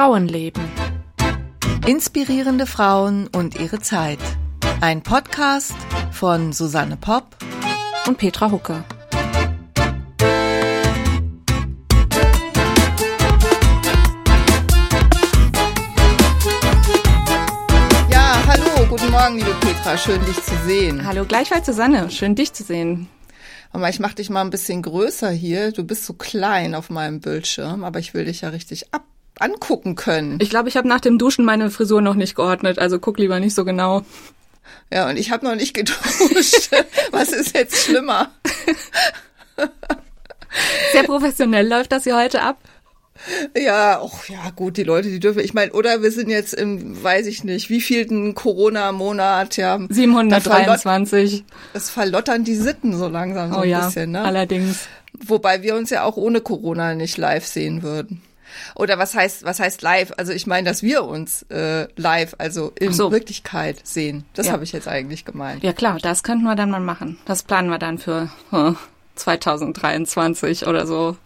Frauenleben. Inspirierende Frauen und ihre Zeit. Ein Podcast von Susanne Popp und Petra Hucke. Ja, hallo, guten Morgen, liebe Petra, schön dich zu sehen. Hallo, gleichfalls Susanne, schön dich zu sehen. Aber ich mach dich mal ein bisschen größer hier. Du bist so klein auf meinem Bildschirm, aber ich will dich ja richtig ab angucken können. Ich glaube, ich habe nach dem Duschen meine Frisur noch nicht geordnet, also guck lieber nicht so genau. Ja, und ich habe noch nicht geduscht. Was ist jetzt schlimmer? Sehr professionell läuft das hier heute ab. Ja, ach ja, gut, die Leute, die dürfen, ich meine, oder wir sind jetzt im, weiß ich nicht, wie vielten Corona-Monat, ja. 723. Es verlottern die Sitten so langsam so oh, ein ja, bisschen, ne? Allerdings. Wobei wir uns ja auch ohne Corona nicht live sehen würden. Oder was heißt, was heißt live? Also ich meine, dass wir uns äh, live, also in so. Wirklichkeit sehen. Das ja. habe ich jetzt eigentlich gemeint. Ja klar, das könnten wir dann mal machen. Das planen wir dann für hm, 2023 oder so.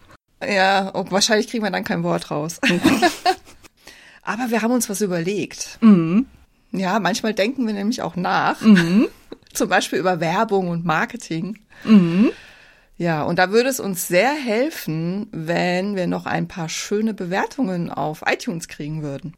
Ja, und wahrscheinlich kriegen wir dann kein Wort raus. Aber wir haben uns was überlegt. Mhm. Ja, manchmal denken wir nämlich auch nach. Mhm. Zum Beispiel über Werbung und Marketing. Mhm. Ja, und da würde es uns sehr helfen, wenn wir noch ein paar schöne Bewertungen auf iTunes kriegen würden.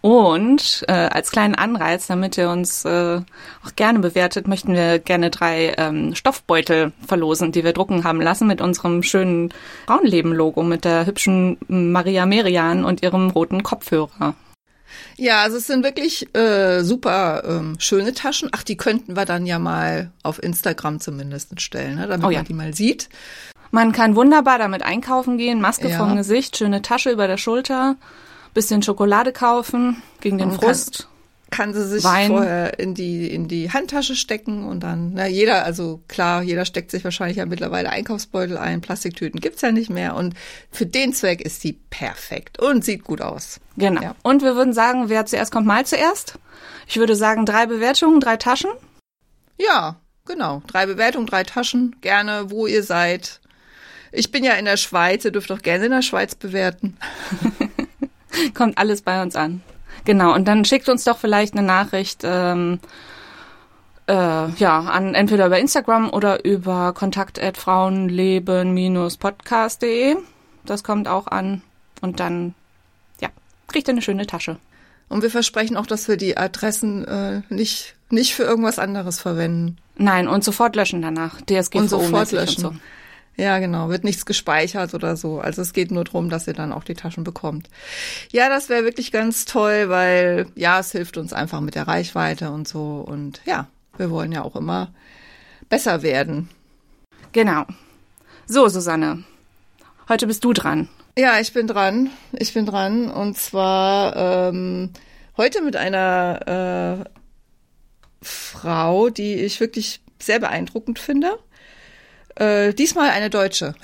Und äh, als kleinen Anreiz, damit ihr uns äh, auch gerne bewertet, möchten wir gerne drei ähm, Stoffbeutel verlosen, die wir drucken haben lassen mit unserem schönen Frauenleben-Logo, mit der hübschen Maria Merian und ihrem roten Kopfhörer. Ja, also es sind wirklich äh, super ähm, schöne Taschen. Ach, die könnten wir dann ja mal auf Instagram zumindest stellen, ne, damit oh ja. man die mal sieht. Man kann wunderbar damit einkaufen gehen, Maske ja. vom Gesicht, schöne Tasche über der Schulter bisschen Schokolade kaufen gegen den Frust. Kann, sie sich Wein. vorher in die, in die Handtasche stecken und dann, na, jeder, also klar, jeder steckt sich wahrscheinlich ja mittlerweile Einkaufsbeutel ein, Plastiktüten gibt's ja nicht mehr und für den Zweck ist die perfekt und sieht gut aus. Genau. Ja. Und wir würden sagen, wer zuerst kommt, mal zuerst. Ich würde sagen, drei Bewertungen, drei Taschen. Ja, genau. Drei Bewertungen, drei Taschen. Gerne, wo ihr seid. Ich bin ja in der Schweiz, ihr dürft auch gerne in der Schweiz bewerten. Kommt alles bei uns an. Genau, und dann schickt uns doch vielleicht eine Nachricht ähm, äh, ja, an entweder über Instagram oder über kontakt.frauenleben-podcast.de. Das kommt auch an. Und dann, ja, kriegt ihr eine schöne Tasche. Und wir versprechen auch, dass wir die Adressen äh, nicht, nicht für irgendwas anderes verwenden. Nein, und sofort löschen danach. DSGVO und sofort löschen. Und so. Ja, genau, wird nichts gespeichert oder so. Also es geht nur darum, dass ihr dann auch die Taschen bekommt. Ja, das wäre wirklich ganz toll, weil ja, es hilft uns einfach mit der Reichweite und so. Und ja, wir wollen ja auch immer besser werden. Genau. So, Susanne, heute bist du dran. Ja, ich bin dran. Ich bin dran. Und zwar ähm, heute mit einer äh, Frau, die ich wirklich sehr beeindruckend finde. Äh, diesmal eine Deutsche.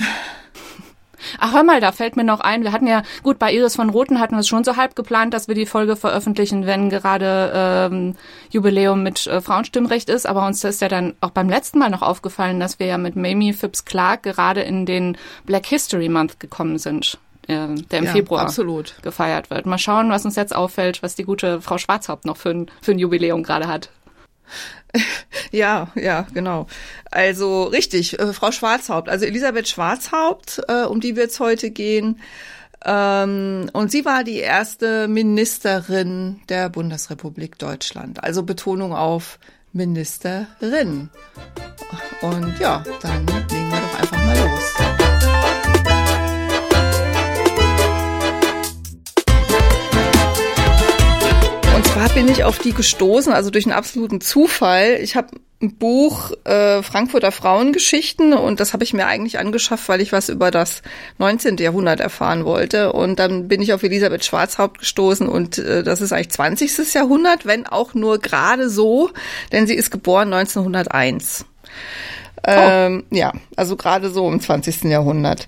Ach, hör mal, da fällt mir noch ein, wir hatten ja, gut, bei Iris von Roten hatten wir es schon so halb geplant, dass wir die Folge veröffentlichen, wenn gerade ähm, Jubiläum mit äh, Frauenstimmrecht ist, aber uns ist ja dann auch beim letzten Mal noch aufgefallen, dass wir ja mit Mamie Phipps Clark gerade in den Black History Month gekommen sind, äh, der im ja, Februar absolut. gefeiert wird. Mal schauen, was uns jetzt auffällt, was die gute Frau Schwarzhaupt noch für ein, für ein Jubiläum gerade hat. Ja, ja, genau. Also richtig, äh, Frau Schwarzhaupt, also Elisabeth Schwarzhaupt, äh, um die wird es heute gehen. Ähm, und sie war die erste Ministerin der Bundesrepublik Deutschland. Also Betonung auf Ministerin. Und ja, dann legen wir doch einfach mal los. Zwar bin ich auf die gestoßen, also durch einen absoluten Zufall. Ich habe ein Buch äh, Frankfurter Frauengeschichten und das habe ich mir eigentlich angeschafft, weil ich was über das 19. Jahrhundert erfahren wollte. Und dann bin ich auf Elisabeth Schwarzhaupt gestoßen und äh, das ist eigentlich 20. Jahrhundert, wenn auch nur gerade so, denn sie ist geboren 1901. Oh. Ähm, ja, also gerade so im 20. Jahrhundert.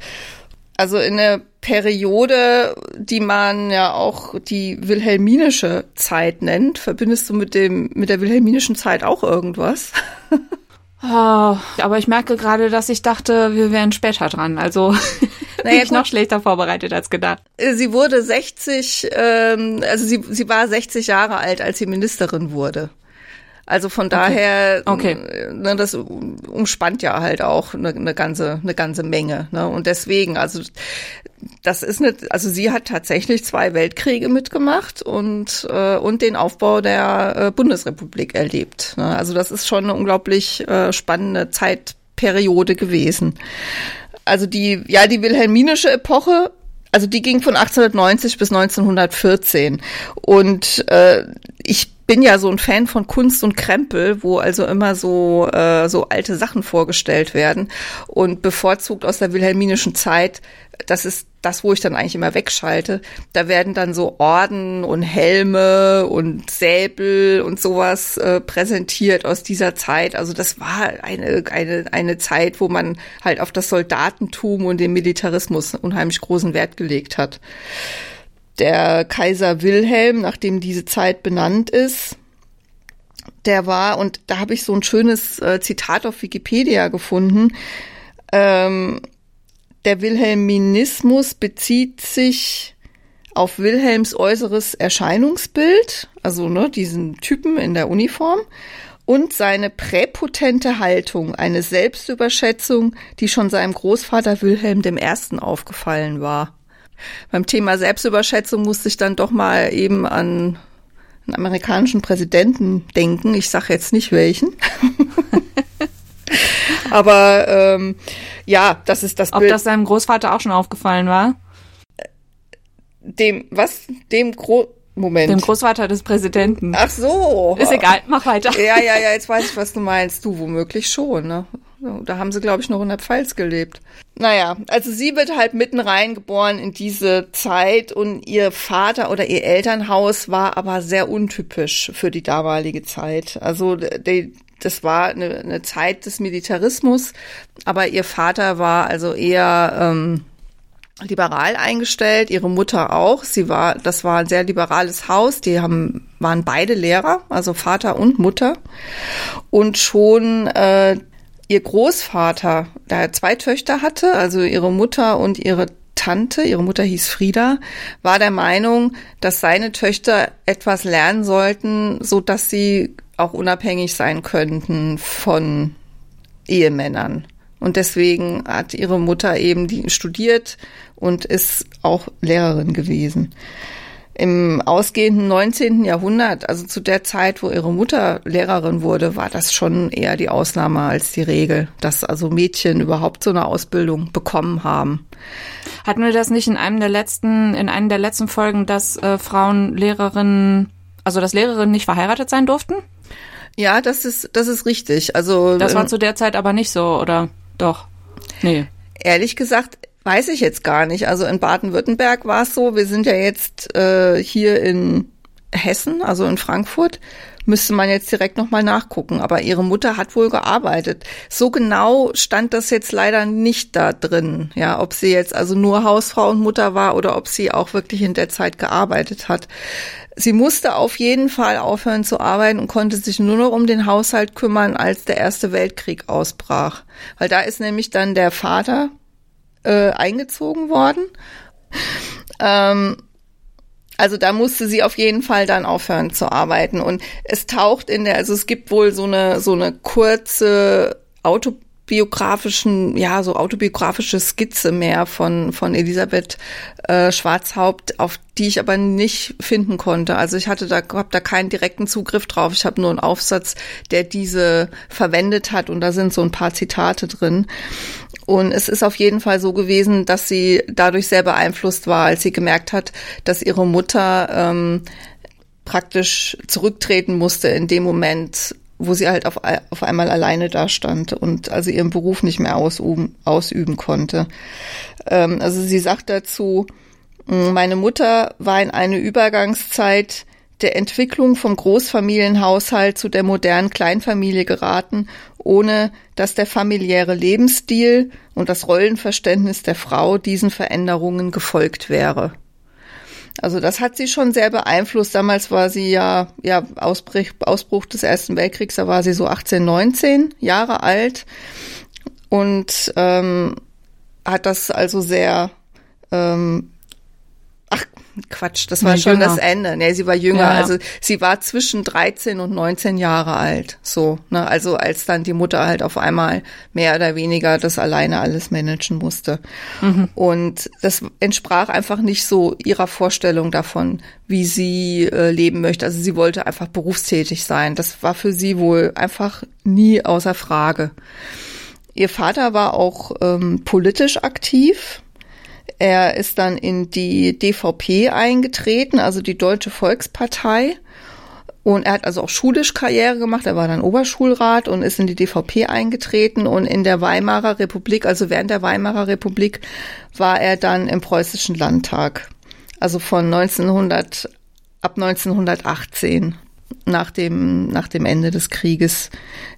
Also in der Periode, die man ja auch die wilhelminische Zeit nennt. Verbindest du mit dem, mit der wilhelminischen Zeit auch irgendwas? Oh, aber ich merke gerade, dass ich dachte, wir wären später dran. Also naja, noch schlechter vorbereitet als gedacht. Sie wurde 60, ähm, also sie, sie war 60 Jahre alt, als sie Ministerin wurde. Also von okay. daher, okay. Ne, das umspannt ja halt auch eine, eine ganze, eine ganze Menge. Ne? Und deswegen, also das ist eine, also sie hat tatsächlich zwei Weltkriege mitgemacht und äh, und den Aufbau der äh, Bundesrepublik erlebt. Ne? Also das ist schon eine unglaublich äh, spannende Zeitperiode gewesen. Also die, ja, die wilhelminische Epoche also die ging von 1890 bis 1914. Und äh, ich bin ja so ein Fan von Kunst und Krempel, wo also immer so, äh, so alte Sachen vorgestellt werden. Und bevorzugt aus der wilhelminischen Zeit, das ist das, wo ich dann eigentlich immer wegschalte. Da werden dann so Orden und Helme und Säbel und sowas äh, präsentiert aus dieser Zeit. Also das war eine, eine, eine Zeit, wo man halt auf das Soldatentum und den Militarismus unheimlich großen Wert gelegt hat der Kaiser Wilhelm, nachdem diese Zeit benannt ist, der war, und da habe ich so ein schönes äh, Zitat auf Wikipedia gefunden, ähm, der Wilhelminismus bezieht sich auf Wilhelms äußeres Erscheinungsbild, also ne, diesen Typen in der Uniform, und seine präpotente Haltung, eine Selbstüberschätzung, die schon seinem Großvater Wilhelm I. aufgefallen war beim Thema Selbstüberschätzung musste ich dann doch mal eben an einen amerikanischen Präsidenten denken. Ich sage jetzt nicht welchen. Aber ähm, ja, das ist das Ob Bild. das seinem Großvater auch schon aufgefallen war? Dem, was? Dem Gro Moment. Dem Großvater des Präsidenten. Ach so. Ist egal, mach weiter. Ja, ja, ja, jetzt weiß ich, was du meinst. Du, womöglich schon, ne? Da haben sie, glaube ich, noch in der Pfalz gelebt. Naja, also sie wird halt mitten reingeboren in diese Zeit und ihr Vater oder ihr Elternhaus war aber sehr untypisch für die damalige Zeit. Also die, das war eine, eine Zeit des Militarismus, aber ihr Vater war also eher ähm, liberal eingestellt, ihre Mutter auch. Sie war, das war ein sehr liberales Haus. Die haben, waren beide Lehrer, also Vater und Mutter. Und schon äh, ihr Großvater, da er zwei Töchter hatte, also ihre Mutter und ihre Tante, ihre Mutter hieß Frieda, war der Meinung, dass seine Töchter etwas lernen sollten, so dass sie auch unabhängig sein könnten von Ehemännern. Und deswegen hat ihre Mutter eben die studiert und ist auch Lehrerin gewesen im ausgehenden 19. Jahrhundert, also zu der Zeit, wo ihre Mutter Lehrerin wurde, war das schon eher die Ausnahme als die Regel, dass also Mädchen überhaupt so eine Ausbildung bekommen haben. Hatten wir das nicht in einem der letzten, in einem der letzten Folgen, dass äh, Frauen Lehrerinnen, also dass Lehrerinnen nicht verheiratet sein durften? Ja, das ist, das ist richtig. Also das war ähm, zu der Zeit aber nicht so, oder doch? Nee. Ehrlich gesagt, Weiß ich jetzt gar nicht. Also in Baden-Württemberg war es so, wir sind ja jetzt äh, hier in Hessen, also in Frankfurt, müsste man jetzt direkt nochmal nachgucken. Aber ihre Mutter hat wohl gearbeitet. So genau stand das jetzt leider nicht da drin. Ja, ob sie jetzt also nur Hausfrau und Mutter war oder ob sie auch wirklich in der Zeit gearbeitet hat. Sie musste auf jeden Fall aufhören zu arbeiten und konnte sich nur noch um den Haushalt kümmern, als der Erste Weltkrieg ausbrach. Weil da ist nämlich dann der Vater äh, eingezogen worden. Ähm, also da musste sie auf jeden Fall dann aufhören zu arbeiten. Und es taucht in der, also es gibt wohl so eine, so eine kurze Auto biografischen, ja, so autobiografische Skizze mehr von, von Elisabeth äh, Schwarzhaupt, auf die ich aber nicht finden konnte. Also ich hatte da, hab da keinen direkten Zugriff drauf. Ich habe nur einen Aufsatz, der diese verwendet hat und da sind so ein paar Zitate drin. Und es ist auf jeden Fall so gewesen, dass sie dadurch sehr beeinflusst war, als sie gemerkt hat, dass ihre Mutter ähm, praktisch zurücktreten musste in dem Moment, wo sie halt auf, auf einmal alleine da stand und also ihren Beruf nicht mehr ausüben, ausüben konnte. Ähm, also sie sagt dazu, meine Mutter war in eine Übergangszeit der Entwicklung vom Großfamilienhaushalt zu der modernen Kleinfamilie geraten, ohne dass der familiäre Lebensstil und das Rollenverständnis der Frau diesen Veränderungen gefolgt wäre. Also das hat sie schon sehr beeinflusst. Damals war sie ja, ja, Ausbruch, Ausbruch des Ersten Weltkriegs, da war sie so 18, 19 Jahre alt. Und ähm, hat das also sehr ähm, Ach, Quatsch, das war Nee, schon jünger. das Ende. Nee, sie war jünger. Ja. Also sie war zwischen 13 und 19 Jahre alt. So, ne? Also als dann die Mutter halt auf einmal mehr oder weniger das alleine alles managen musste. Und das entsprach einfach nicht so ihrer Vorstellung davon, wie sie äh, leben möchte. Also sie wollte einfach berufstätig sein. Das war für sie wohl einfach nie außer Frage. Ihr Vater war auch ähm, politisch aktiv. Er ist dann in die DVP eingetreten, also die Deutsche Volkspartei. Und er hat also auch schulisch Karriere gemacht. Er war dann Oberschulrat und ist in die DVP eingetreten. Und in der Weimarer Republik, also während der Weimarer Republik, war er dann im Preußischen Landtag. Also von 1900, ab 1918, nach dem, nach dem Ende des Krieges,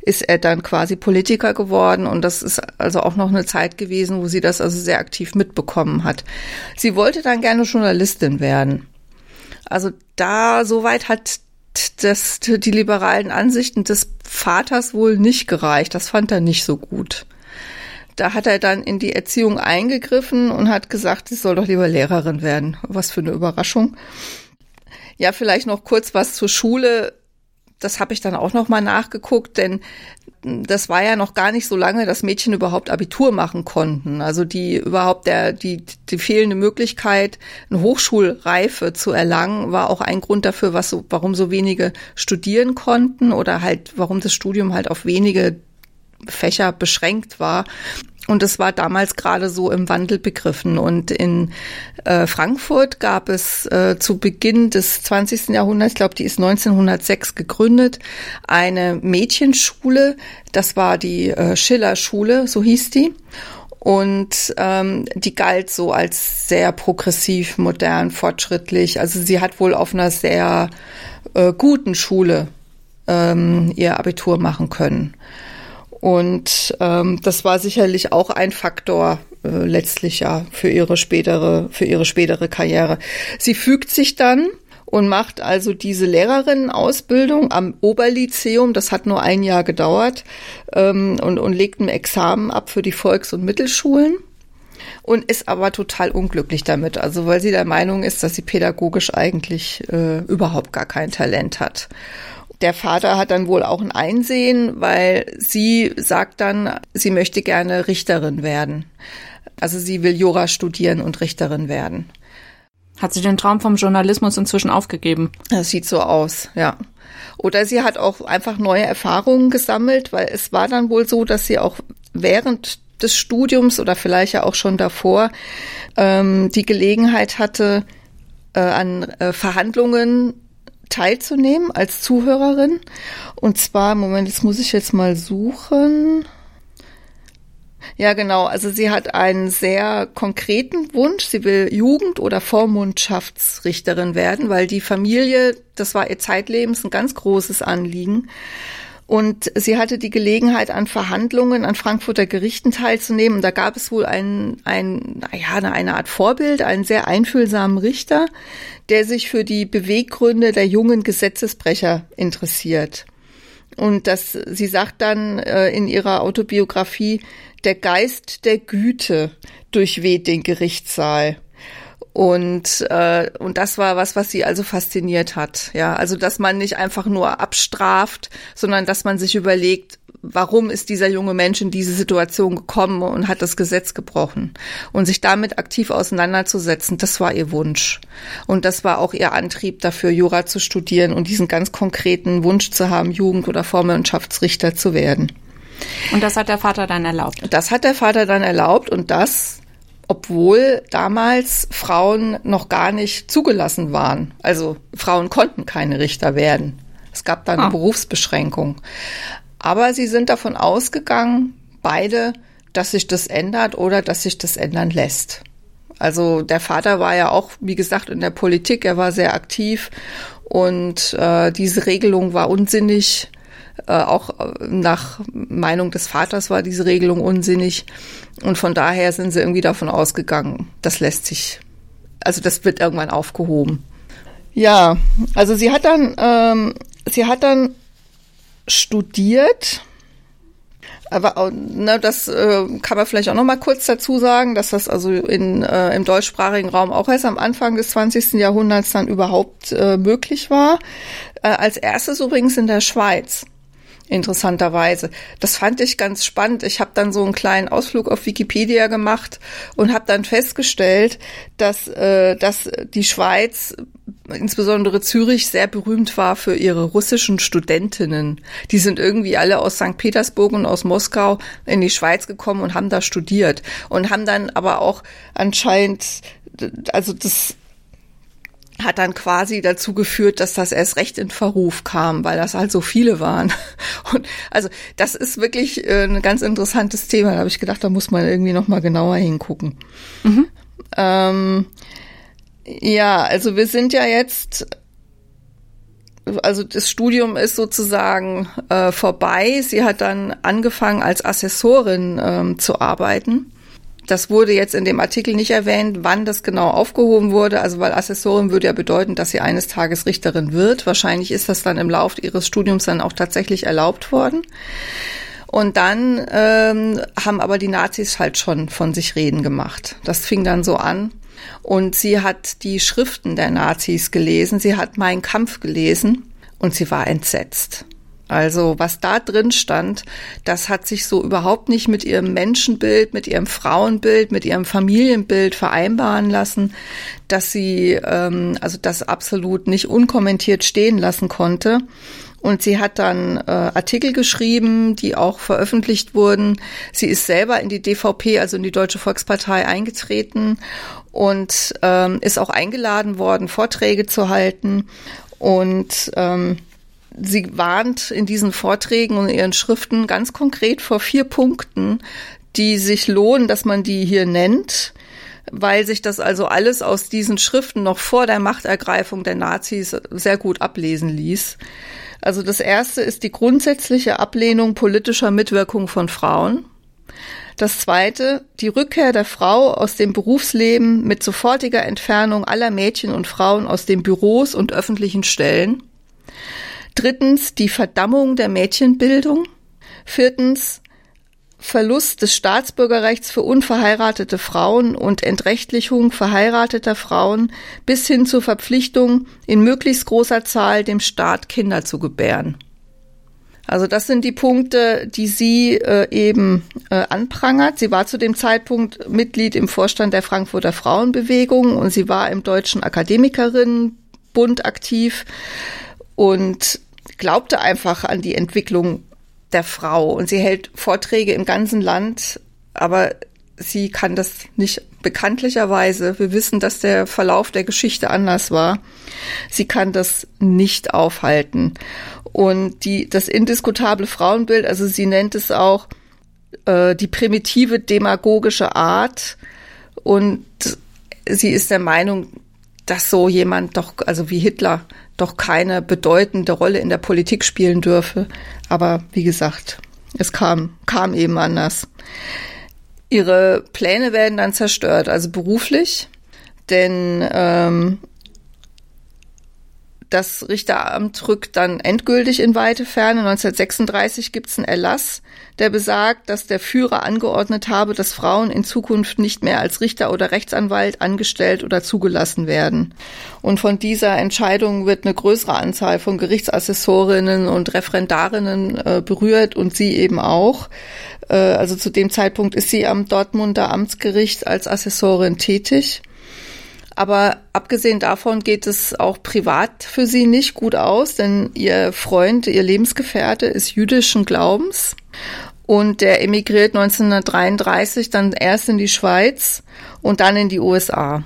ist er dann quasi Politiker geworden. Und das ist also auch noch eine Zeit gewesen, wo sie das also sehr aktiv mitbekommen hat. Sie wollte dann gerne Journalistin werden. Also da, soweit hat das, die liberalen Ansichten des Vaters wohl nicht gereicht. Das fand er nicht so gut. Da hat er dann in die Erziehung eingegriffen und hat gesagt, sie soll doch lieber Lehrerin werden. Was für eine Überraschung. Ja, vielleicht noch kurz was zur Schule. Das habe ich dann auch noch mal nachgeguckt, denn das war ja noch gar nicht so lange, dass Mädchen überhaupt Abitur machen konnten. Also die überhaupt der die die fehlende Möglichkeit, eine Hochschulreife zu erlangen, war auch ein Grund dafür, was so, warum so wenige studieren konnten oder halt warum das Studium halt auf wenige Fächer beschränkt war. Und es war damals gerade so im Wandel begriffen. Und in äh, Frankfurt gab es äh, zu Beginn des 20. Jahrhunderts, ich glaube, die ist 1906 gegründet, eine Mädchenschule. Das war die äh, Schiller-Schule, so hieß die. Und ähm, die galt so als sehr progressiv, modern, fortschrittlich. Also sie hat wohl auf einer sehr äh, guten Schule ähm, ihr Abitur machen können. Und ähm, das war sicherlich auch ein Faktor äh, letztlich ja für ihre spätere für ihre spätere Karriere. Sie fügt sich dann und macht also diese Lehrerinnenausbildung am Oberlyzeum. Das hat nur ein Jahr gedauert ähm, und, und legt ein Examen ab für die Volks- und Mittelschulen und ist aber total unglücklich damit. Also weil sie der Meinung ist, dass sie pädagogisch eigentlich äh, überhaupt gar kein Talent hat. Der Vater hat dann wohl auch ein Einsehen, weil sie sagt dann, sie möchte gerne Richterin werden. Also sie will Jura studieren und Richterin werden. Hat sie den Traum vom Journalismus inzwischen aufgegeben? Das sieht so aus, ja. Oder sie hat auch einfach neue Erfahrungen gesammelt, weil es war dann wohl so, dass sie auch während des Studiums oder vielleicht ja auch schon davor ähm, die Gelegenheit hatte, äh, an äh, Verhandlungen teilzunehmen als Zuhörerin. Und zwar, Moment, das muss ich jetzt mal suchen. Ja, genau. Also sie hat einen sehr konkreten Wunsch. Sie will Jugend- oder Vormundschaftsrichterin werden, weil die Familie, das war ihr zeitlebens ein ganz großes Anliegen. Und sie hatte die Gelegenheit, an Verhandlungen an Frankfurter Gerichten teilzunehmen. Und da gab es wohl ein, ein, ja, eine Art Vorbild, einen sehr einfühlsamen Richter, der sich für die Beweggründe der jungen Gesetzesbrecher interessiert. Und das, sie sagt dann äh, in ihrer Autobiografie, der Geist der Güte durchweht den Gerichtssaal. Und, äh, und das war was, was sie also fasziniert hat. Ja, also, dass man nicht einfach nur abstraft, sondern dass man sich überlegt, warum ist dieser junge Mensch in diese Situation gekommen und hat das Gesetz gebrochen. Und sich damit aktiv auseinanderzusetzen, das war ihr Wunsch. Und das war auch ihr Antrieb dafür, Jura zu studieren und diesen ganz konkreten Wunsch zu haben, Jugend- oder Vormundschaftsrichter zu werden. Und das hat der Vater dann erlaubt. Das hat der Vater dann erlaubt und das, obwohl damals Frauen noch gar nicht zugelassen waren. Also Frauen konnten keine Richter werden. Es gab da eine Ah. Berufsbeschränkung. Aber sie sind davon ausgegangen, beide, dass sich das ändert oder dass sich das ändern lässt. Also der Vater war ja auch, wie gesagt, in der Politik, er war sehr aktiv und äh, diese Regelung war unsinnig. Äh, auch äh, nach Meinung des Vaters war diese Regelung unsinnig. Und von daher sind sie irgendwie davon ausgegangen, das lässt sich, also das wird irgendwann aufgehoben. Ja, also sie hat dann, ähm, sie hat dann studiert. aber ne, das äh, kann man vielleicht auch noch mal kurz dazu sagen, dass das also in, äh, im deutschsprachigen Raum auch erst am Anfang des 20. Jahrhunderts dann überhaupt äh, möglich war. Äh, als erstes übrigens in der Schweiz interessanterweise. Das fand ich ganz spannend. Ich habe dann so einen kleinen Ausflug auf Wikipedia gemacht und habe dann festgestellt, dass, äh, dass die Schweiz, insbesondere Zürich, sehr berühmt war für ihre russischen Studentinnen. Die sind irgendwie alle aus St. Petersburg und aus Moskau in die Schweiz gekommen und haben da studiert und haben dann aber auch anscheinend also das hat dann quasi dazu geführt, dass das erst recht in Verruf kam, weil das halt so viele waren. Und also das ist wirklich äh, ein ganz interessantes Thema. Da habe ich gedacht, da muss man irgendwie noch mal genauer hingucken. Mhm. Ähm, ja, also wir sind ja jetzt, also das Studium ist sozusagen äh, vorbei. Sie hat dann angefangen als Assessorin ähm, zu arbeiten das wurde jetzt in dem Artikel nicht erwähnt, wann das genau aufgehoben wurde. Also weil Assessorin würde ja bedeuten, dass sie eines Tages Richterin wird. Wahrscheinlich ist das dann im Laufe ihres Studiums dann auch tatsächlich erlaubt worden. Und dann ähm, haben aber die Nazis halt schon von sich reden gemacht. Das fing dann so an. Und sie hat die Schriften der Nazis gelesen. Sie hat Mein Kampf gelesen und sie war entsetzt. Also was da drin stand, das hat sich so überhaupt nicht mit ihrem Menschenbild, mit ihrem Frauenbild, mit ihrem Familienbild vereinbaren lassen, dass sie ähm, also das absolut nicht unkommentiert stehen lassen konnte. Und sie hat dann äh, Artikel geschrieben, die auch veröffentlicht wurden. Sie ist selber in die DVP, also in die Deutsche Volkspartei, eingetreten und ähm, ist auch eingeladen worden, Vorträge zu halten. Und ähm, sie warnt in diesen Vorträgen und ihren Schriften ganz konkret vor vier Punkten, die sich lohnen, dass man die hier nennt, weil sich das also alles aus diesen Schriften noch vor der Machtergreifung der Nazis sehr gut ablesen ließ. Also das erste ist die grundsätzliche Ablehnung politischer Mitwirkung von Frauen. Das zweite, die Rückkehr der Frau aus dem Berufsleben mit sofortiger Entfernung aller Mädchen und Frauen aus den Büros und öffentlichen Stellen. Drittens die Verdammung der Mädchenbildung. Viertens Verlust des Staatsbürgerrechts für unverheiratete Frauen und Entrechtlichung verheirateter Frauen bis hin zur Verpflichtung, in möglichst großer Zahl dem Staat Kinder zu gebären. Also das sind die Punkte, die sie äh, eben äh, anprangert. Sie war zu dem Zeitpunkt Mitglied im Vorstand der Frankfurter Frauenbewegung und sie war im Deutschen Akademikerinnenbund aktiv. Und glaubte einfach an die Entwicklung der Frau und sie hält Vorträge im ganzen Land, aber sie kann das nicht bekanntlicherweise. Wir wissen, dass der Verlauf der Geschichte anders war. Sie kann das nicht aufhalten. Und die, das indiskutable Frauenbild, also sie nennt es auch äh, die primitive demagogische Art. Und sie ist der Meinung, dass so jemand doch, also wie Hitler, doch keine bedeutende Rolle in der Politik spielen dürfe. Aber wie gesagt, es kam, kam eben anders. Ihre Pläne werden dann zerstört, also beruflich, denn ähm, das Richteramt rückt dann endgültig in weite Ferne. 1936 gibt es einen Erlass, der besagt, dass der Führer angeordnet habe, dass Frauen in Zukunft nicht mehr als Richter oder Rechtsanwalt angestellt oder zugelassen werden. Und von dieser Entscheidung wird eine größere Anzahl von Gerichtsassessorinnen und Referendarinnen äh, berührt und sie eben auch. Äh, also zu dem Zeitpunkt ist sie am Dortmunder Amtsgericht als Assessorin tätig. Aber abgesehen davon geht es auch privat für sie nicht gut aus, denn ihr Freund, ihr Lebensgefährte ist jüdischen Glaubens und der emigriert 1933 dann erst in die Schweiz und dann in die USA.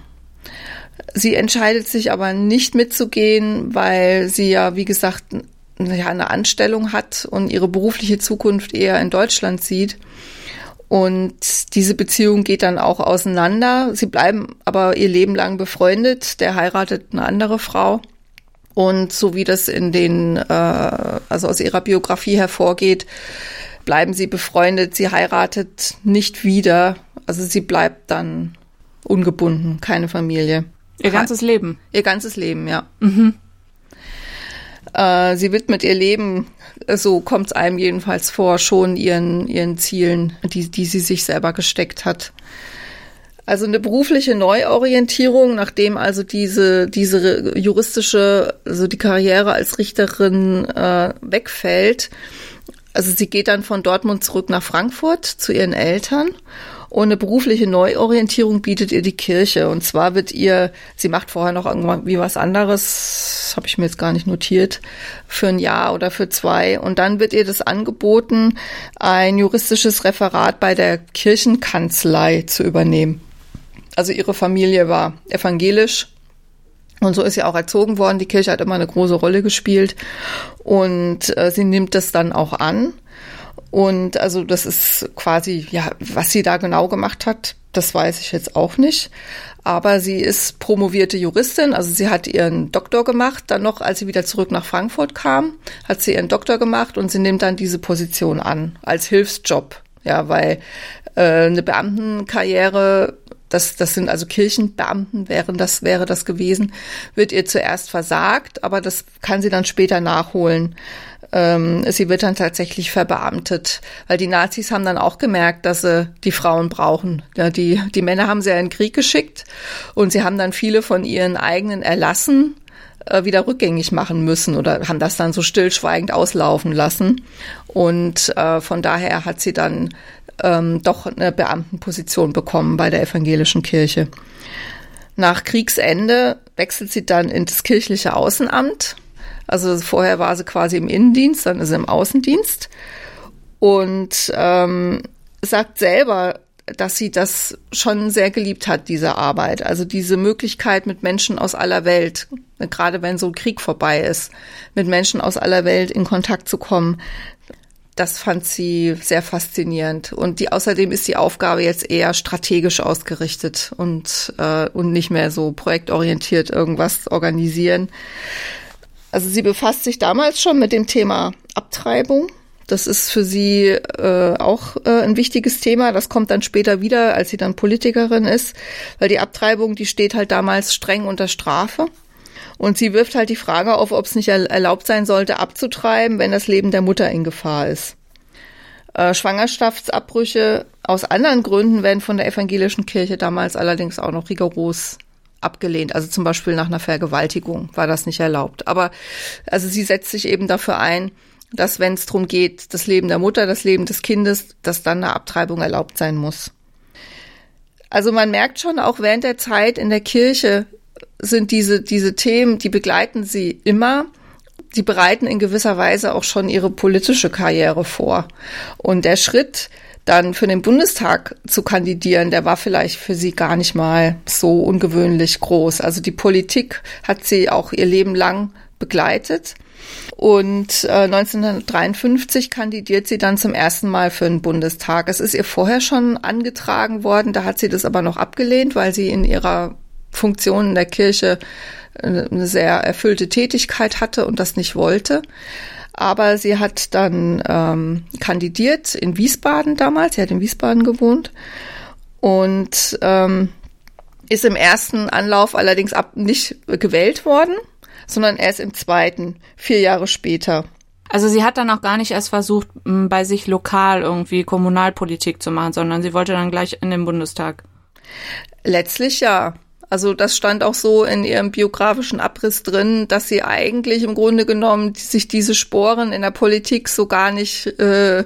Sie entscheidet sich aber nicht mitzugehen, weil sie ja, wie gesagt, eine Anstellung hat und ihre berufliche Zukunft eher in Deutschland sieht. Und diese Beziehung geht dann auch auseinander. Sie bleiben aber ihr Leben lang befreundet. Der heiratet eine andere Frau. Und so wie das in den, äh, also aus ihrer Biografie hervorgeht, bleiben sie befreundet. Sie heiratet nicht wieder. Also sie bleibt dann ungebunden, keine Familie. Ihr ganzes Leben. Ihr ganzes Leben, ja. Mhm. Äh, sie widmet ihr Leben, so kommt es einem jedenfalls vor, schon ihren, ihren Zielen, die, die sie sich selber gesteckt hat. Also eine berufliche Neuorientierung, nachdem also diese, diese juristische, also die Karriere als Richterin äh, wegfällt. Also sie geht dann von Dortmund zurück nach Frankfurt zu ihren Eltern und eine berufliche Neuorientierung bietet ihr die Kirche. Und zwar wird ihr, sie macht vorher noch irgendwie was anderes, habe ich mir jetzt gar nicht notiert, für ein Jahr oder für zwei. Und dann wird ihr das angeboten, ein juristisches Referat bei der Kirchenkanzlei zu übernehmen. Also ihre Familie war evangelisch und so ist sie auch erzogen worden. Die Kirche hat immer eine große Rolle gespielt und äh, sie nimmt das dann auch an. Und also das ist quasi, ja, was sie da genau gemacht hat, das weiß ich jetzt auch nicht. Aber sie ist promovierte Juristin, also sie hat ihren Doktor gemacht. Dann noch, als sie wieder zurück nach Frankfurt kam, hat sie ihren Doktor gemacht und sie nimmt dann diese Position an als Hilfsjob. Ja, weil äh, eine Beamtenkarriere das, das sind also Kirchenbeamten, wären das, wäre das gewesen, wird ihr zuerst versagt, aber das kann sie dann später nachholen. Ähm, sie wird dann tatsächlich verbeamtet, weil die Nazis haben dann auch gemerkt, dass sie die Frauen brauchen. Ja, die, die Männer haben sie ja in den Krieg geschickt und sie haben dann viele von ihren eigenen Erlassen äh, wieder rückgängig machen müssen oder haben das dann so stillschweigend auslaufen lassen. Und äh, von daher hat sie dann ähm, doch eine Beamtenposition bekommen bei der evangelischen Kirche. Nach Kriegsende wechselt sie dann ins kirchliche Außenamt. Also vorher war sie quasi im Innendienst, dann ist sie im Außendienst und ähm, sagt selber, dass sie das schon sehr geliebt hat, diese Arbeit. Also diese Möglichkeit mit Menschen aus aller Welt, gerade wenn so ein Krieg vorbei ist, mit Menschen aus aller Welt in Kontakt zu kommen das fand sie sehr faszinierend. Und die außerdem ist die Aufgabe jetzt eher strategisch ausgerichtet und, äh, und nicht mehr so projektorientiert irgendwas organisieren. Also sie befasst sich damals schon mit dem Thema Abtreibung. Das ist für sie äh, auch äh, ein wichtiges Thema. Das kommt dann später wieder, als sie dann Politikerin ist, weil die Abtreibung, die steht halt damals streng unter Strafe. Und sie wirft halt die Frage auf, ob es nicht erlaubt sein sollte, abzutreiben, wenn das Leben der Mutter in Gefahr ist. Äh, Schwangerschaftsabbrüche aus anderen Gründen werden von der evangelischen Kirche damals allerdings auch noch rigoros abgelehnt. Also zum Beispiel nach einer Vergewaltigung war das nicht erlaubt. Aber also sie setzt sich eben dafür ein, dass wenn es darum geht, das Leben der Mutter, das Leben des Kindes, dass dann eine Abtreibung erlaubt sein muss. Also man merkt schon, auch während der Zeit in der Kirche sind diese, diese Themen, die begleiten sie immer. Die bereiten in gewisser Weise auch schon ihre politische Karriere vor. Und der Schritt, dann für den Bundestag zu kandidieren, der war vielleicht für sie gar nicht mal so ungewöhnlich groß. Also die Politik hat sie auch ihr Leben lang begleitet. Und äh, 1953 kandidiert sie dann zum ersten Mal für den Bundestag. Es ist ihr vorher schon angetragen worden, da hat sie das aber noch abgelehnt, weil sie in ihrer Funktion in der Kirche eine sehr erfüllte Tätigkeit hatte und das nicht wollte. Aber sie hat dann ähm, kandidiert in Wiesbaden damals. Sie hat in Wiesbaden gewohnt und ähm, ist im ersten Anlauf allerdings ab nicht gewählt worden, sondern erst im zweiten, vier Jahre später. Also sie hat dann auch gar nicht erst versucht, bei sich lokal irgendwie Kommunalpolitik zu machen, sondern sie wollte dann gleich in den Bundestag. Letztlich ja. Also das stand auch so in ihrem biografischen Abriss drin, dass sie eigentlich im Grunde genommen sich diese Sporen in der Politik so gar nicht äh,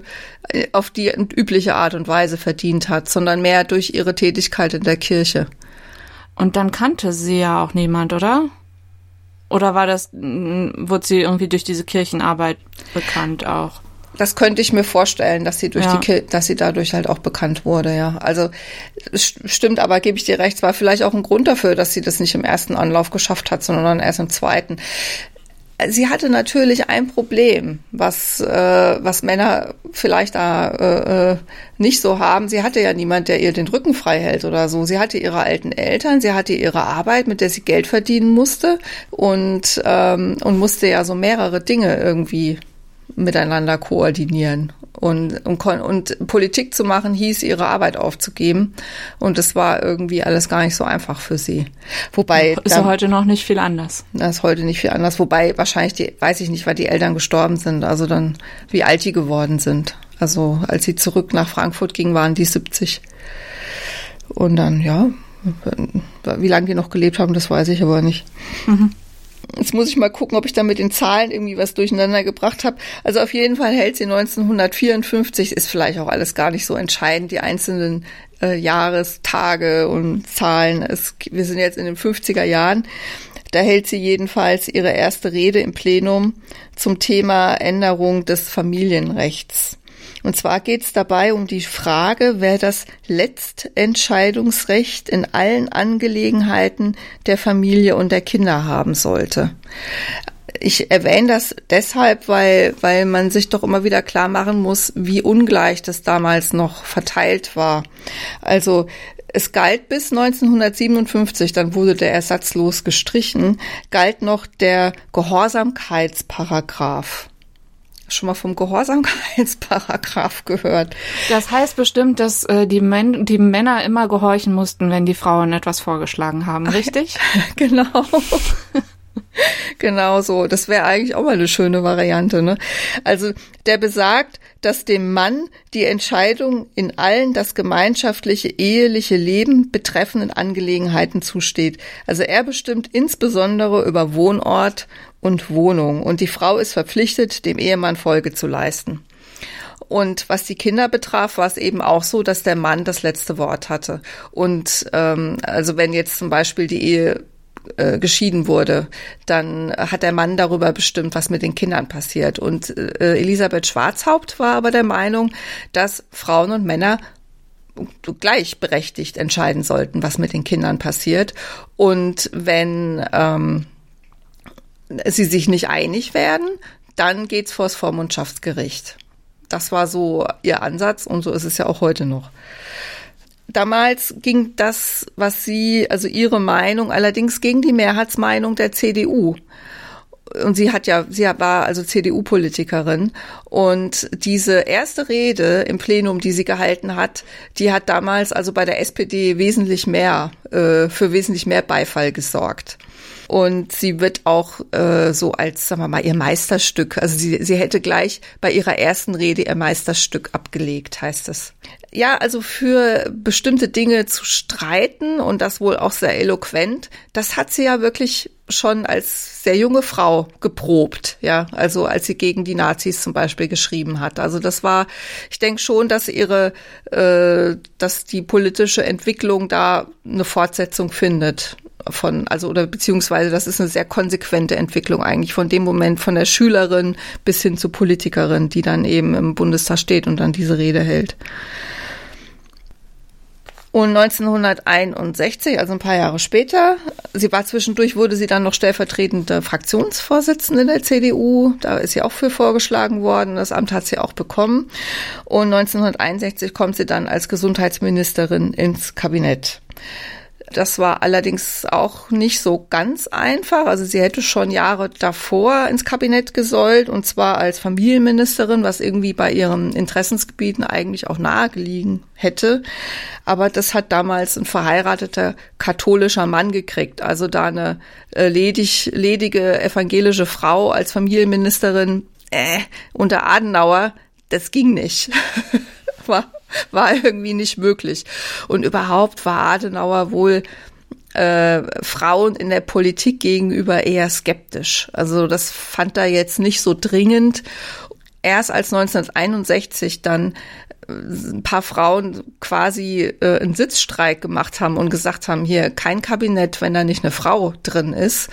auf die übliche Art und Weise verdient hat, sondern mehr durch ihre Tätigkeit in der Kirche. Und dann kannte sie ja auch niemand, oder? Oder war das, wurde sie irgendwie durch diese Kirchenarbeit bekannt auch? Das könnte ich mir vorstellen, dass sie durch ja. die, dass sie dadurch halt auch bekannt wurde, ja. Also es stimmt, aber gebe ich dir recht, es war vielleicht auch ein Grund dafür, dass sie das nicht im ersten Anlauf geschafft hat, sondern erst im zweiten. Sie hatte natürlich ein Problem, was äh, was Männer vielleicht da äh, äh, nicht so haben. Sie hatte ja niemand, der ihr den Rücken frei hält oder so. Sie hatte ihre alten Eltern, sie hatte ihre Arbeit, mit der sie Geld verdienen musste und ähm, und musste ja so mehrere Dinge irgendwie miteinander koordinieren. Und, und, und Politik zu machen hieß, ihre Arbeit aufzugeben. Und das war irgendwie alles gar nicht so einfach für sie. Wobei. Ist ja heute noch nicht viel anders. Das ist heute nicht viel anders. Wobei wahrscheinlich die, weiß ich nicht, weil die Eltern gestorben sind. Also dann, wie alt die geworden sind. Also als sie zurück nach Frankfurt ging, waren die 70. Und dann, ja, wie lange die noch gelebt haben, das weiß ich aber nicht. Mhm. Jetzt muss ich mal gucken, ob ich da mit den Zahlen irgendwie was durcheinander gebracht habe. Also auf jeden Fall hält sie 1954, ist vielleicht auch alles gar nicht so entscheidend, die einzelnen äh, Jahrestage und Zahlen. Es, wir sind jetzt in den 50er Jahren. Da hält sie jedenfalls ihre erste Rede im Plenum zum Thema Änderung des Familienrechts. Und zwar geht es dabei um die Frage, wer das Letztentscheidungsrecht in allen Angelegenheiten der Familie und der Kinder haben sollte. Ich erwähne das deshalb, weil, weil man sich doch immer wieder klar machen muss, wie ungleich das damals noch verteilt war. Also es galt bis 1957, dann wurde der ersatzlos gestrichen, galt noch der Gehorsamkeitsparagraph schon mal vom Gehorsamkeitsparagraph gehört. Das heißt bestimmt, dass äh, die, Men die Männer immer gehorchen mussten, wenn die Frauen etwas vorgeschlagen haben, richtig? genau. genau so. Das wäre eigentlich auch mal eine schöne Variante. Ne? Also der besagt, dass dem Mann die Entscheidung in allen das gemeinschaftliche eheliche Leben betreffenden Angelegenheiten zusteht. Also er bestimmt insbesondere über Wohnort und Wohnung und die Frau ist verpflichtet, dem Ehemann Folge zu leisten. Und was die Kinder betraf, war es eben auch so, dass der Mann das letzte Wort hatte. Und ähm, also wenn jetzt zum Beispiel die Ehe äh, geschieden wurde, dann hat der Mann darüber bestimmt, was mit den Kindern passiert. Und äh, Elisabeth Schwarzhaupt war aber der Meinung, dass Frauen und Männer gleichberechtigt entscheiden sollten, was mit den Kindern passiert. Und wenn ähm, sie sich nicht einig werden, dann geht's vors Vormundschaftsgericht. Das war so ihr Ansatz und so ist es ja auch heute noch. Damals ging das, was sie, also ihre Meinung, allerdings gegen die Mehrheitsmeinung der CDU. Und sie hat ja, sie war also CDU-Politikerin. Und diese erste Rede im Plenum, die sie gehalten hat, die hat damals also bei der SPD wesentlich mehr, äh, für wesentlich mehr Beifall gesorgt. Und sie wird auch äh, so als, sagen wir mal, ihr Meisterstück, also sie, sie hätte gleich bei ihrer ersten Rede ihr Meisterstück abgelegt, heißt es. Ja, also für bestimmte Dinge zu streiten und das wohl auch sehr eloquent, das hat sie ja wirklich schon als sehr junge Frau geprobt, ja, also als sie gegen die Nazis zum Beispiel geschrieben hat. Also das war, ich denke schon, dass ihre, äh, dass die politische Entwicklung da eine Fortsetzung findet von, also oder beziehungsweise das ist eine sehr konsequente Entwicklung eigentlich von dem Moment von der Schülerin bis hin zur Politikerin, die dann eben im Bundestag steht und dann diese Rede hält. Und 1961, also ein paar Jahre später, sie war zwischendurch, wurde sie dann noch stellvertretende Fraktionsvorsitzende der CDU. Da ist sie auch für vorgeschlagen worden. Das Amt hat sie auch bekommen. Und 1961 kommt sie dann als Gesundheitsministerin ins Kabinett. Das war allerdings auch nicht so ganz einfach. Also sie hätte schon Jahre davor ins Kabinett gesollt und zwar als Familienministerin, was irgendwie bei ihren Interessensgebieten eigentlich auch nahegelegen hätte. Aber das hat damals ein verheirateter katholischer Mann gekriegt. Also da eine äh, ledig, ledige evangelische Frau als Familienministerin äh, unter Adenauer, das ging nicht. war war irgendwie nicht möglich. Und überhaupt war Adenauer wohl äh, Frauen in der Politik gegenüber eher skeptisch. Also das fand er jetzt nicht so dringend. Erst als 1961 dann äh, ein paar Frauen quasi äh, einen Sitzstreik gemacht haben und gesagt haben, hier kein Kabinett, wenn da nicht eine Frau drin ist,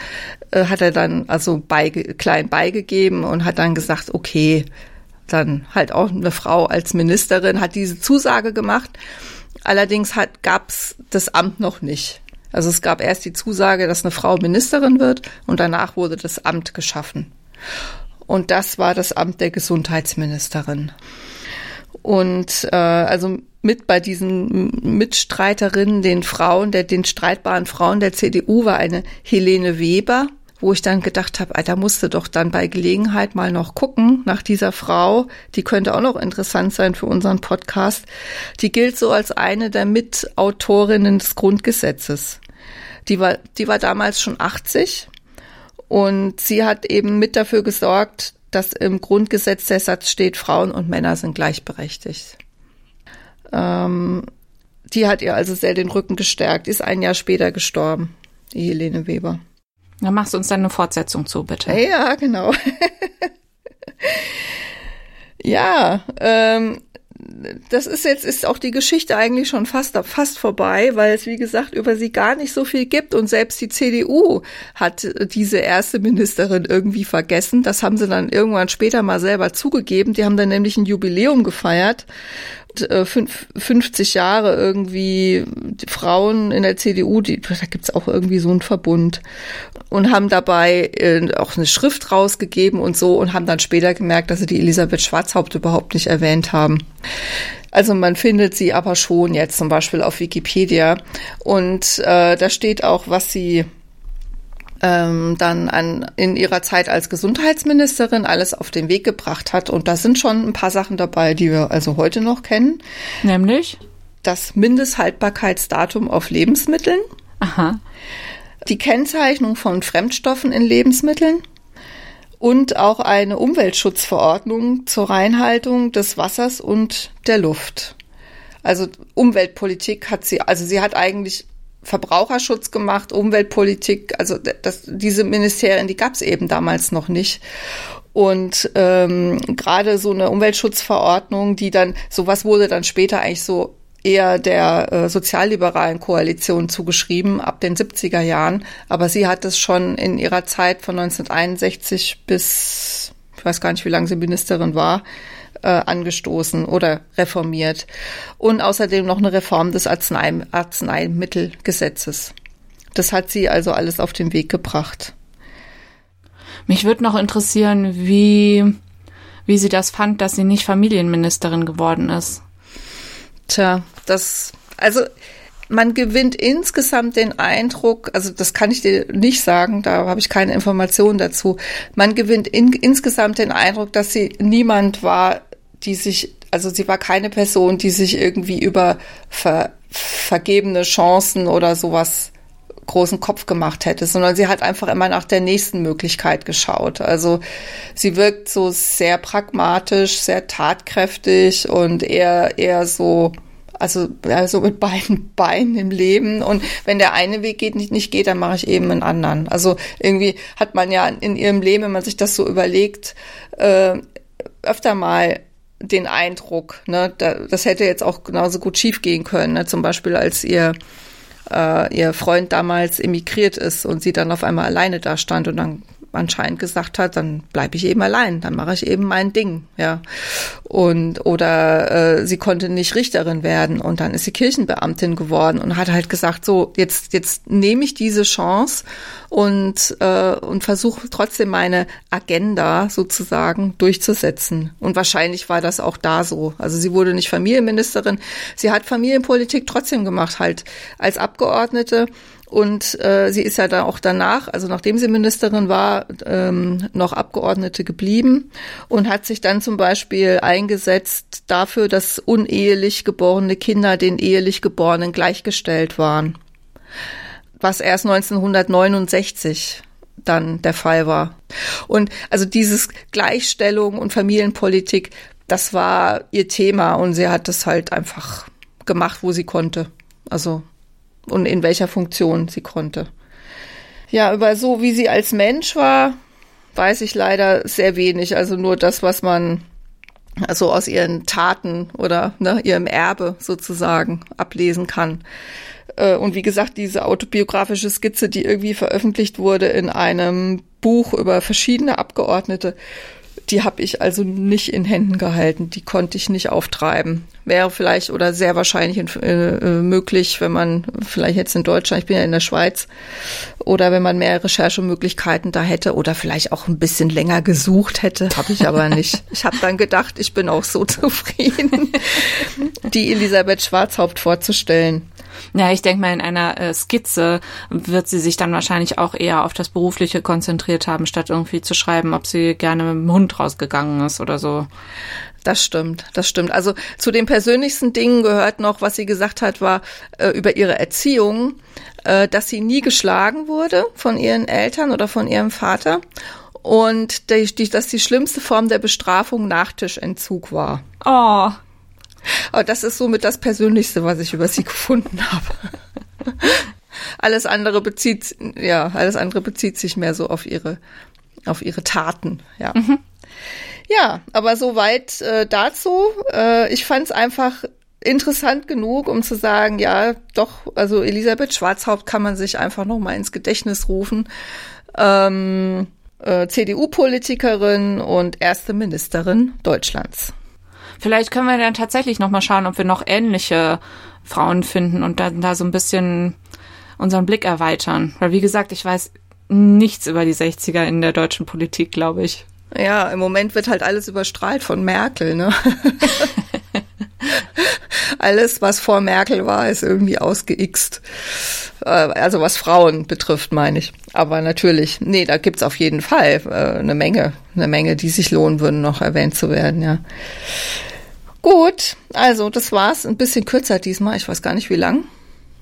äh, hat er dann also beige, klein beigegeben und hat dann gesagt, okay, dann halt auch eine Frau als Ministerin hat diese Zusage gemacht. Allerdings hat, gab's das Amt noch nicht. Also es gab erst die Zusage, dass eine Frau Ministerin wird und danach wurde das Amt geschaffen. Und das war das Amt der Gesundheitsministerin. Und äh, also mit bei diesen Mitstreiterinnen, den Frauen, der, den streitbaren Frauen der CDU war eine Helene Weber, wo ich dann gedacht habe, da musste doch dann bei Gelegenheit mal noch gucken nach dieser Frau. Die könnte auch noch interessant sein für unseren Podcast. Die gilt so als eine der Mitautorinnen des Grundgesetzes. Die war, die war damals schon 80 und sie hat eben mit dafür gesorgt, dass im Grundgesetz der Satz steht, Frauen und Männer sind gleichberechtigt. Ähm, die hat ihr also sehr den Rücken gestärkt, ist ein Jahr später gestorben, die Helene Weber. Dann machst du uns dann eine Fortsetzung zu, bitte. Ja, genau. ja, ähm, das ist jetzt ist auch die Geschichte eigentlich schon fast fast vorbei, weil es wie gesagt über sie gar nicht so viel gibt und selbst die CDU hat diese erste Ministerin irgendwie vergessen. Das haben sie dann irgendwann später mal selber zugegeben. Die haben dann nämlich ein Jubiläum gefeiert 50 äh, Jahre irgendwie Frauen in der CDU, die, da gibt's auch irgendwie so einen Verbund und haben dabei äh, auch eine Schrift rausgegeben und so und haben dann später gemerkt, dass sie die Elisabeth Schwarzhaupt überhaupt nicht erwähnt haben. Also man findet sie aber schon jetzt zum Beispiel auf Wikipedia und äh, da steht auch, was sie ähm, dann an, in ihrer Zeit als Gesundheitsministerin alles auf den Weg gebracht hat. Und da sind schon ein paar Sachen dabei, die wir also heute noch kennen. Nämlich? Das Mindesthaltbarkeitsdatum auf Lebensmitteln. Aha. Die Kennzeichnung von Fremdstoffen in Lebensmitteln und auch eine Umweltschutzverordnung zur Reinhaltung des Wassers und der Luft. Also Umweltpolitik hat sie, also sie hat eigentlich Verbraucherschutz gemacht, Umweltpolitik, also das, diese Ministerien, die gab es eben damals noch nicht. Und ähm, gerade so eine Umweltschutzverordnung, die dann, sowas wurde dann später eigentlich so eher der äh, sozialliberalen Koalition zugeschrieben, ab den 70er Jahren. Aber sie hat es schon in ihrer Zeit von 1961 bis, ich weiß gar nicht, wie lange sie Ministerin war, äh, angestoßen oder reformiert. Und außerdem noch eine Reform des Arznei Arzneimittelgesetzes. Das hat sie also alles auf den Weg gebracht. Mich würde noch interessieren, wie, wie sie das fand, dass sie nicht Familienministerin geworden ist. Tja, das, also man gewinnt insgesamt den Eindruck, also das kann ich dir nicht sagen, da habe ich keine Informationen dazu. Man gewinnt in, insgesamt den Eindruck, dass sie niemand war, die sich, also sie war keine Person, die sich irgendwie über ver, vergebene Chancen oder sowas großen Kopf gemacht hätte, sondern sie hat einfach immer nach der nächsten Möglichkeit geschaut. Also sie wirkt so sehr pragmatisch, sehr tatkräftig und eher, eher so, also ja, so mit beiden Beinen im Leben. Und wenn der eine Weg geht, nicht, nicht geht, dann mache ich eben einen anderen. Also irgendwie hat man ja in ihrem Leben, wenn man sich das so überlegt, äh, öfter mal den Eindruck, ne, da, das hätte jetzt auch genauso gut schiefgehen können. Ne? Zum Beispiel, als ihr äh, ihr Freund damals emigriert ist und sie dann auf einmal alleine da stand und dann anscheinend gesagt hat, dann bleibe ich eben allein, dann mache ich eben mein Ding, ja. Und oder äh, sie konnte nicht Richterin werden und dann ist sie Kirchenbeamtin geworden und hat halt gesagt, so jetzt jetzt nehme ich diese Chance und äh, und versuche trotzdem meine Agenda sozusagen durchzusetzen. Und wahrscheinlich war das auch da so. Also sie wurde nicht Familienministerin, sie hat Familienpolitik trotzdem gemacht, halt als Abgeordnete und äh, sie ist ja dann auch danach, also nachdem sie Ministerin war, ähm, noch Abgeordnete geblieben und hat sich dann zum Beispiel eingesetzt dafür, dass unehelich geborene Kinder den ehelich geborenen gleichgestellt waren. Was erst 1969 dann der Fall war. Und also dieses Gleichstellung und Familienpolitik, das war ihr Thema und sie hat das halt einfach gemacht, wo sie konnte. Also und in welcher Funktion sie konnte. Ja, über so wie sie als Mensch war, weiß ich leider sehr wenig. Also nur das, was man also aus ihren Taten oder ne, ihrem Erbe sozusagen ablesen kann. Äh, und wie gesagt, diese autobiografische Skizze, die irgendwie veröffentlicht wurde in einem Buch über verschiedene Abgeordnete, die habe ich also nicht in Händen gehalten. Die konnte ich nicht auftreiben. Wäre vielleicht oder sehr wahrscheinlich äh, äh, möglich, wenn man vielleicht jetzt in Deutschland, ich bin ja in der Schweiz, oder wenn man mehr Recherchemöglichkeiten da hätte oder vielleicht auch ein bisschen länger gesucht hätte, habe ich aber nicht. Ich habe dann gedacht, ich bin auch so zufrieden, die Elisabeth Schwarzhaupt vorzustellen. Ja, ich denke mal, in einer äh, Skizze wird sie sich dann wahrscheinlich auch eher auf das Berufliche konzentriert haben, statt irgendwie zu schreiben, ob sie gerne mit dem Hund rausgegangen ist oder so. Das stimmt, das stimmt. Also zu den persönlichsten Dingen gehört noch, was sie gesagt hat, war äh, über ihre Erziehung, äh, dass sie nie geschlagen wurde von ihren Eltern oder von ihrem Vater und die, die, dass die schlimmste Form der Bestrafung Nachtischentzug war. Oh. Aber das ist somit das Persönlichste, was ich über sie gefunden habe. alles andere bezieht, ja, alles andere bezieht sich mehr so auf ihre, auf ihre Taten, ja. Mhm. Ja, aber soweit äh, dazu. Äh, ich fand es einfach interessant genug, um zu sagen, ja, doch, also Elisabeth Schwarzhaupt kann man sich einfach noch mal ins Gedächtnis rufen. Ähm, äh, CDU-Politikerin und erste Ministerin Deutschlands. Vielleicht können wir dann tatsächlich noch mal schauen, ob wir noch ähnliche Frauen finden und dann da so ein bisschen unseren Blick erweitern. Weil wie gesagt, ich weiß nichts über die 60er in der deutschen Politik, glaube ich. Ja, im Moment wird halt alles überstrahlt von Merkel, ne? alles, was vor Merkel war, ist irgendwie ausgeixt. Äh, also was Frauen betrifft, meine ich. Aber natürlich, nee, da gibt's auf jeden Fall äh, eine Menge, eine Menge, die sich lohnen würden, noch erwähnt zu werden, ja. Gut, also das war's. Ein bisschen kürzer diesmal. Ich weiß gar nicht, wie lang.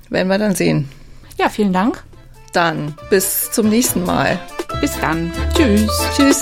Werden wir dann sehen. Ja, vielen Dank. Dann bis zum nächsten Mal. Bis dann. Tschüss. Tschüss.